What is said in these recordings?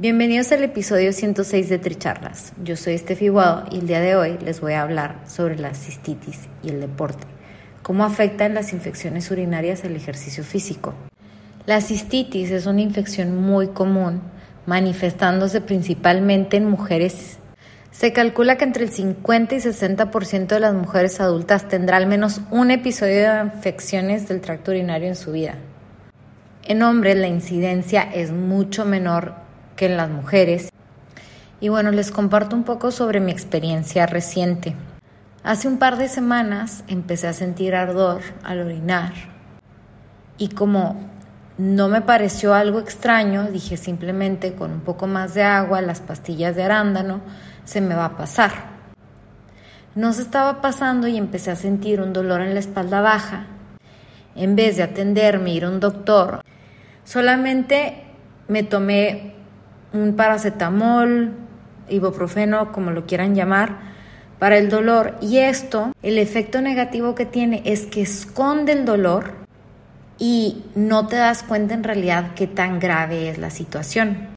Bienvenidos al episodio 106 de Tricharlas. Yo soy Estefi Guado y el día de hoy les voy a hablar sobre la cistitis y el deporte, cómo afectan las infecciones urinarias al ejercicio físico. La cistitis es una infección muy común, manifestándose principalmente en mujeres. Se calcula que entre el 50 y 60% de las mujeres adultas tendrá al menos un episodio de infecciones del tracto urinario en su vida. En hombres la incidencia es mucho menor que en las mujeres. Y bueno, les comparto un poco sobre mi experiencia reciente. Hace un par de semanas empecé a sentir ardor al orinar y como no me pareció algo extraño, dije simplemente con un poco más de agua, las pastillas de arándano, se me va a pasar. No se estaba pasando y empecé a sentir un dolor en la espalda baja. En vez de atenderme, ir a un doctor, solamente me tomé un paracetamol, ibuprofeno, como lo quieran llamar, para el dolor. Y esto, el efecto negativo que tiene es que esconde el dolor y no te das cuenta en realidad qué tan grave es la situación.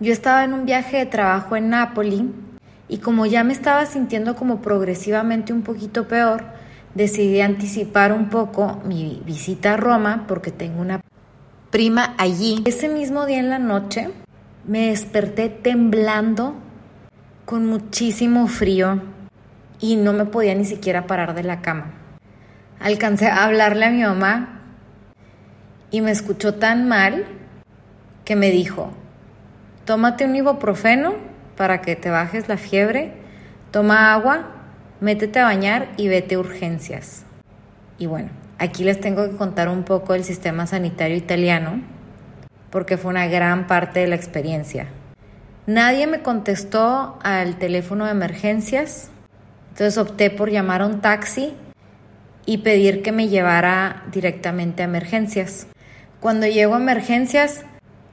Yo estaba en un viaje de trabajo en Nápoli y como ya me estaba sintiendo como progresivamente un poquito peor, decidí anticipar un poco mi visita a Roma porque tengo una prima allí. Ese mismo día en la noche me desperté temblando, con muchísimo frío y no me podía ni siquiera parar de la cama. Alcancé a hablarle a mi mamá y me escuchó tan mal que me dijo, tómate un ibuprofeno para que te bajes la fiebre, toma agua, métete a bañar y vete a urgencias. Y bueno, aquí les tengo que contar un poco del sistema sanitario italiano porque fue una gran parte de la experiencia. Nadie me contestó al teléfono de emergencias, entonces opté por llamar a un taxi y pedir que me llevara directamente a emergencias. Cuando llego a emergencias,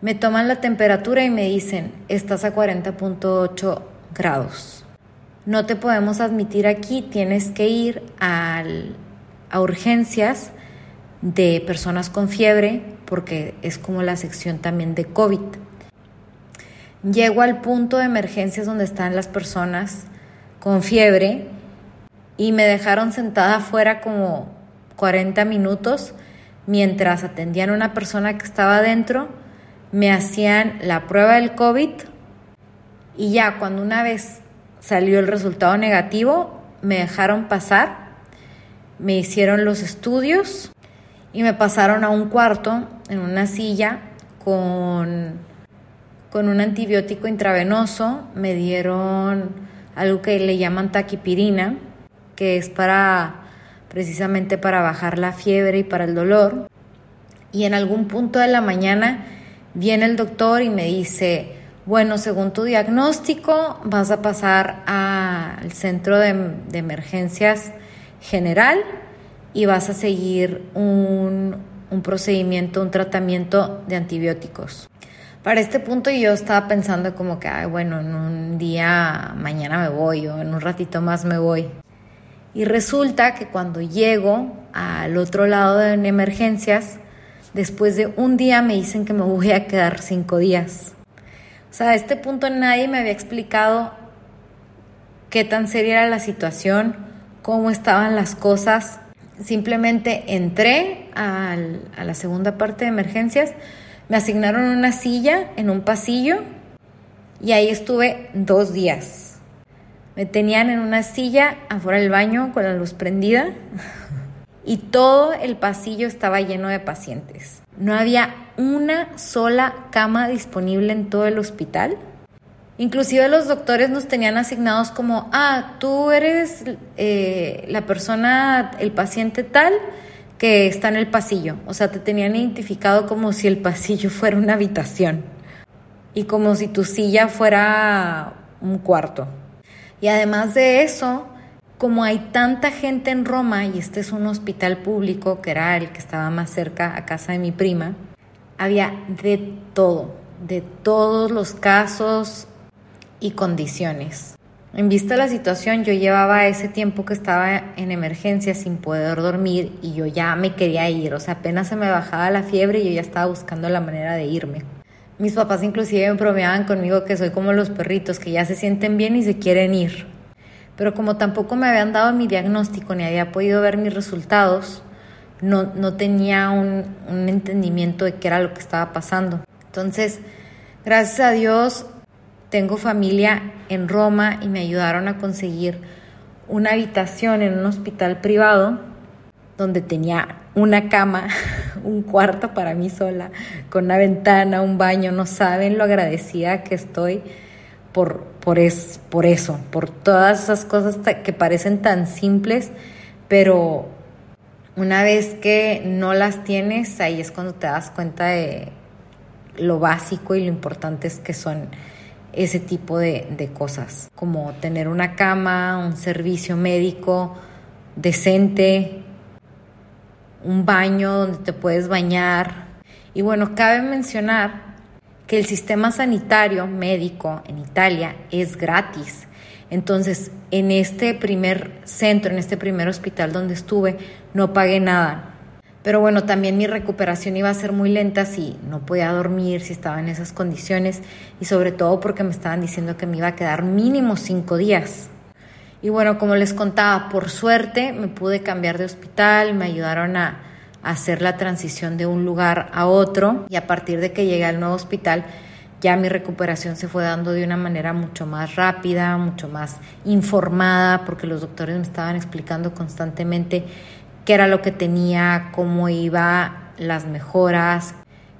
me toman la temperatura y me dicen, estás a 40.8 grados. No te podemos admitir aquí, tienes que ir a urgencias de personas con fiebre porque es como la sección también de COVID. Llego al punto de emergencias donde están las personas con fiebre y me dejaron sentada afuera como 40 minutos mientras atendían a una persona que estaba adentro, me hacían la prueba del COVID y ya cuando una vez salió el resultado negativo, me dejaron pasar, me hicieron los estudios y me pasaron a un cuarto en una silla con, con un antibiótico intravenoso, me dieron algo que le llaman taquipirina, que es para precisamente para bajar la fiebre y para el dolor. Y en algún punto de la mañana viene el doctor y me dice, bueno, según tu diagnóstico vas a pasar al centro de, de emergencias general y vas a seguir un, procedimiento, un tratamiento de antibióticos. Para este punto yo estaba pensando como que, bueno, en un día mañana me voy o en un ratito más me voy. Y resulta que cuando llego al otro lado de emergencias, después de un día me dicen que me voy a quedar cinco días. O sea, a este punto nadie me había explicado qué tan seria era la situación, cómo estaban las cosas simplemente entré a la segunda parte de emergencias, me asignaron una silla en un pasillo y ahí estuve dos días. Me tenían en una silla afuera del baño con la luz prendida y todo el pasillo estaba lleno de pacientes. No había una sola cama disponible en todo el hospital. Inclusive los doctores nos tenían asignados como, ah, tú eres eh, la persona, el paciente tal que está en el pasillo. O sea, te tenían identificado como si el pasillo fuera una habitación y como si tu silla fuera un cuarto. Y además de eso, como hay tanta gente en Roma, y este es un hospital público, que era el que estaba más cerca a casa de mi prima, había de todo, de todos los casos y condiciones. En vista de la situación, yo llevaba ese tiempo que estaba en emergencia sin poder dormir y yo ya me quería ir, o sea, apenas se me bajaba la fiebre y yo ya estaba buscando la manera de irme. Mis papás inclusive me bromeaban conmigo que soy como los perritos, que ya se sienten bien y se quieren ir. Pero como tampoco me habían dado mi diagnóstico ni había podido ver mis resultados, no, no tenía un, un entendimiento de qué era lo que estaba pasando. Entonces, gracias a Dios, tengo familia en Roma y me ayudaron a conseguir una habitación en un hospital privado donde tenía una cama, un cuarto para mí sola, con una ventana, un baño. No saben lo agradecida que estoy por, por, es, por eso, por todas esas cosas que parecen tan simples, pero una vez que no las tienes, ahí es cuando te das cuenta de lo básico y lo importante es que son ese tipo de, de cosas, como tener una cama, un servicio médico decente, un baño donde te puedes bañar. Y bueno, cabe mencionar que el sistema sanitario médico en Italia es gratis. Entonces, en este primer centro, en este primer hospital donde estuve, no pagué nada. Pero bueno, también mi recuperación iba a ser muy lenta si no podía dormir, si estaba en esas condiciones y sobre todo porque me estaban diciendo que me iba a quedar mínimo cinco días. Y bueno, como les contaba, por suerte me pude cambiar de hospital, me ayudaron a, hacer la transición de un lugar a otro y a partir de que llegué al nuevo hospital ya mi recuperación se fue dando de una manera mucho más rápida, mucho más informada, porque los doctores me estaban explicando constantemente qué era lo que tenía, cómo iba las mejoras,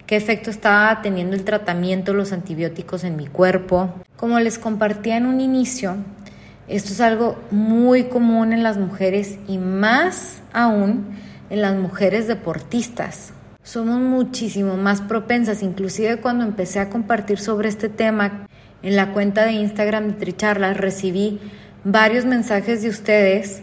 qué efecto estaba teniendo el tratamiento, los antibióticos en mi cuerpo. Como les compartía en un inicio, esto es algo muy común en las mujeres y más aún en las mujeres deportistas. Somos muchísimo más propensas, inclusive cuando empecé a compartir sobre este tema en la cuenta de Instagram de Tricharlas, recibí varios mensajes de ustedes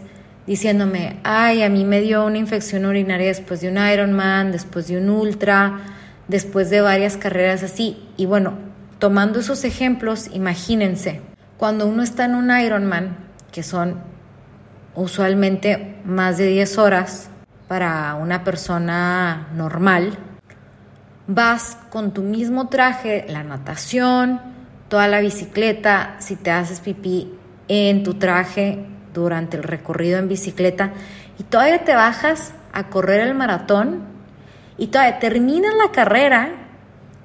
diciéndome, ay, a mí me dio una infección urinaria después de un Ironman, después de un Ultra, después de varias carreras así. Y bueno, tomando esos ejemplos, imagínense, cuando uno está en un Ironman, que son usualmente más de 10 horas para una persona normal, vas con tu mismo traje, la natación, toda la bicicleta, si te haces pipí en tu traje durante el recorrido en bicicleta y todavía te bajas a correr el maratón y todavía terminas la carrera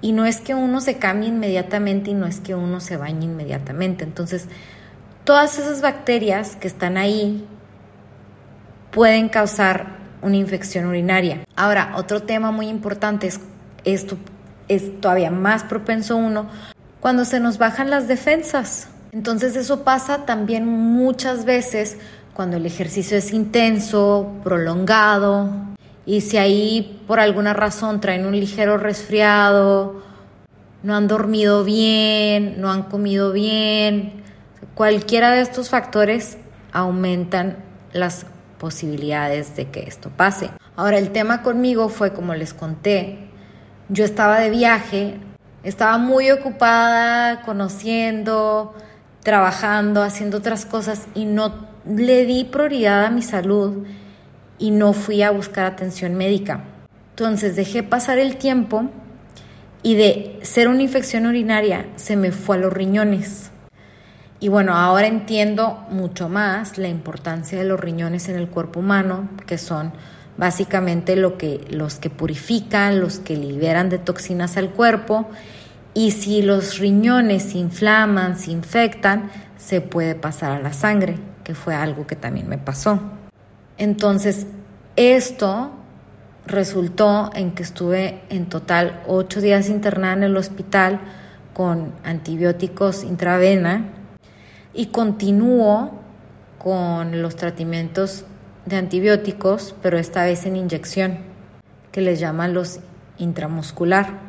y no es que uno se cambie inmediatamente y no es que uno se bañe inmediatamente. Entonces, todas esas bacterias que están ahí pueden causar una infección urinaria. Ahora, otro tema muy importante es esto es todavía más propenso uno cuando se nos bajan las defensas. Entonces eso pasa también muchas veces cuando el ejercicio es intenso, prolongado, y si ahí por alguna razón traen un ligero resfriado, no han dormido bien, no han comido bien, cualquiera de estos factores aumentan las posibilidades de que esto pase. Ahora el tema conmigo fue como les conté, yo estaba de viaje, estaba muy ocupada conociendo, trabajando, haciendo otras cosas y no le di prioridad a mi salud y no fui a buscar atención médica. Entonces dejé pasar el tiempo y de ser una infección urinaria se me fue a los riñones. Y bueno, ahora entiendo mucho más la importancia de los riñones en el cuerpo humano, que son básicamente lo que, los que purifican, los que liberan de toxinas al cuerpo. Y si los riñones se inflaman, se infectan, se puede pasar a la sangre, que fue algo que también me pasó. Entonces, Esto resultó en que estuve en total ocho días internada en el hospital con antibióticos intravena y continúo con los tratamientos de antibióticos, pero esta vez en inyección, que les llaman los intramuscular.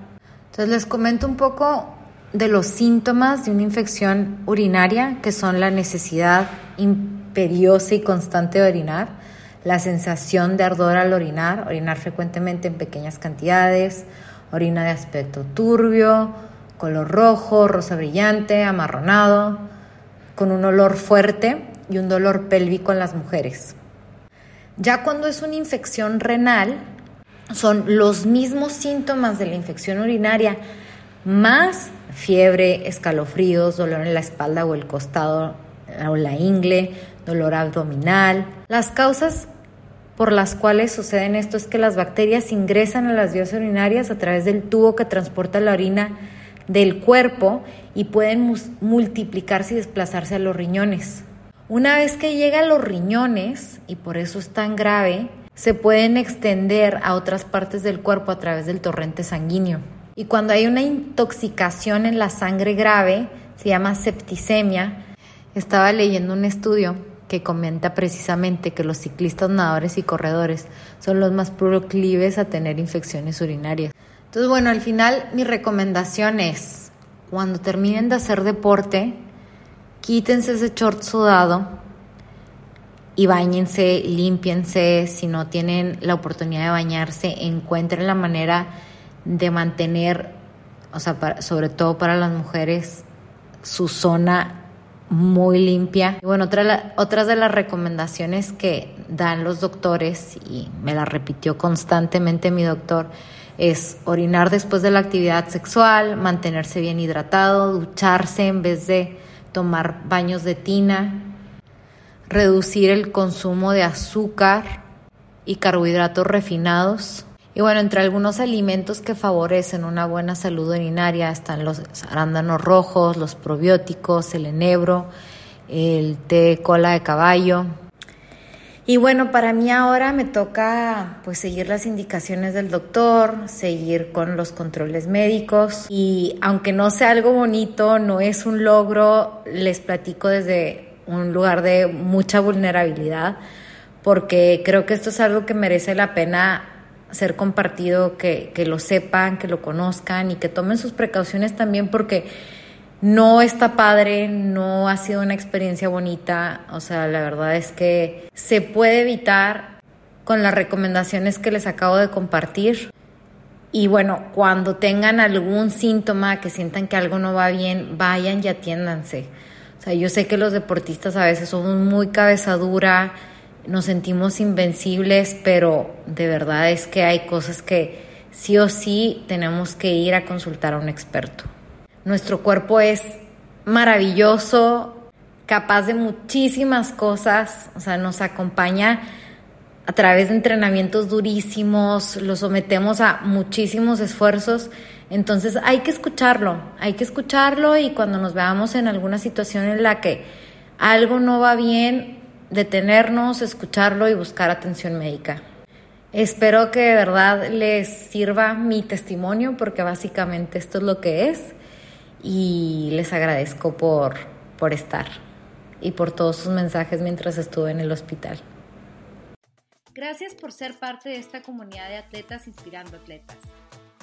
Entonces les comento un poco de los síntomas de una infección urinaria, que son la necesidad imperiosa y constante de orinar, la sensación de ardor al orinar, orinar frecuentemente en pequeñas cantidades, orina de aspecto turbio, color rojo, rosa brillante, amarronado, con un olor fuerte y un dolor pélvico en las mujeres. Ya cuando es una infección renal, son los mismos síntomas de la infección urinaria, más fiebre, escalofríos, dolor en la espalda o el costado o la ingle, dolor abdominal. Las causas por las cuales suceden esto es que las bacterias ingresan a las vías urinarias a través del tubo que transporta la orina del cuerpo y pueden multiplicarse y desplazarse a los riñones. Una vez que llega a los riñones, y por eso es tan grave, se pueden extender a otras partes del cuerpo a través del torrente sanguíneo. Y cuando hay una intoxicación en la sangre grave, se llama septicemia. Estaba leyendo un estudio que comenta precisamente que los ciclistas, nadadores y corredores son los más proclives a tener infecciones urinarias. Entonces, bueno, al final mi recomendación es, cuando terminen de hacer deporte, quítense ese short sudado y bañense, límpiense, si no tienen la oportunidad de bañarse, encuentren la manera de mantener, o sea, sobre todo para las mujeres, su zona muy limpia. Y bueno, otra, otras de las recomendaciones que dan los doctores, y me la repitió constantemente mi doctor, es orinar después de la actividad sexual, mantenerse bien hidratado, ducharse en vez de tomar baños de tina, reducir el consumo de azúcar y carbohidratos refinados. Y bueno, entre algunos alimentos que favorecen una buena salud urinaria están los arándanos rojos, los probióticos, el enebro, el té cola de caballo, y bueno, para mí ahora me toca pues seguir las indicaciones del doctor, seguir con los controles médicos y aunque no sea algo bonito, no es un logro, les platico desde un lugar de mucha vulnerabilidad porque creo que esto es algo que merece la pena ser compartido, que, que lo sepan, que lo conozcan y que tomen sus precauciones también porque no está padre, no ha sido una experiencia bonita, o sea, la verdad es que se puede evitar con las recomendaciones que les acabo de compartir. Y bueno, cuando tengan algún síntoma, que sientan que algo no va bien, vayan y atiéndanse. Sea, yo sé que los deportistas a veces somos muy cabeza dura, nos sentimos invencibles, pero de verdad es que hay cosas que sí o sí tenemos que ir a consultar a un experto. Nuestro cuerpo es maravilloso, capaz de muchísimas cosas, o sea, nos acompaña a través de entrenamientos durísimos, lo sometemos a muchísimos esfuerzos, entonces hay que escucharlo, hay que escucharlo y cuando nos veamos en alguna situación en la que algo no va bien, detenernos, escucharlo y buscar atención médica. Espero que de verdad les sirva mi testimonio porque básicamente esto es lo que es y les agradezco por, por estar y por todos sus mensajes mientras estuve en el hospital. Gracias por ser parte de esta comunidad de atletas inspirando atletas.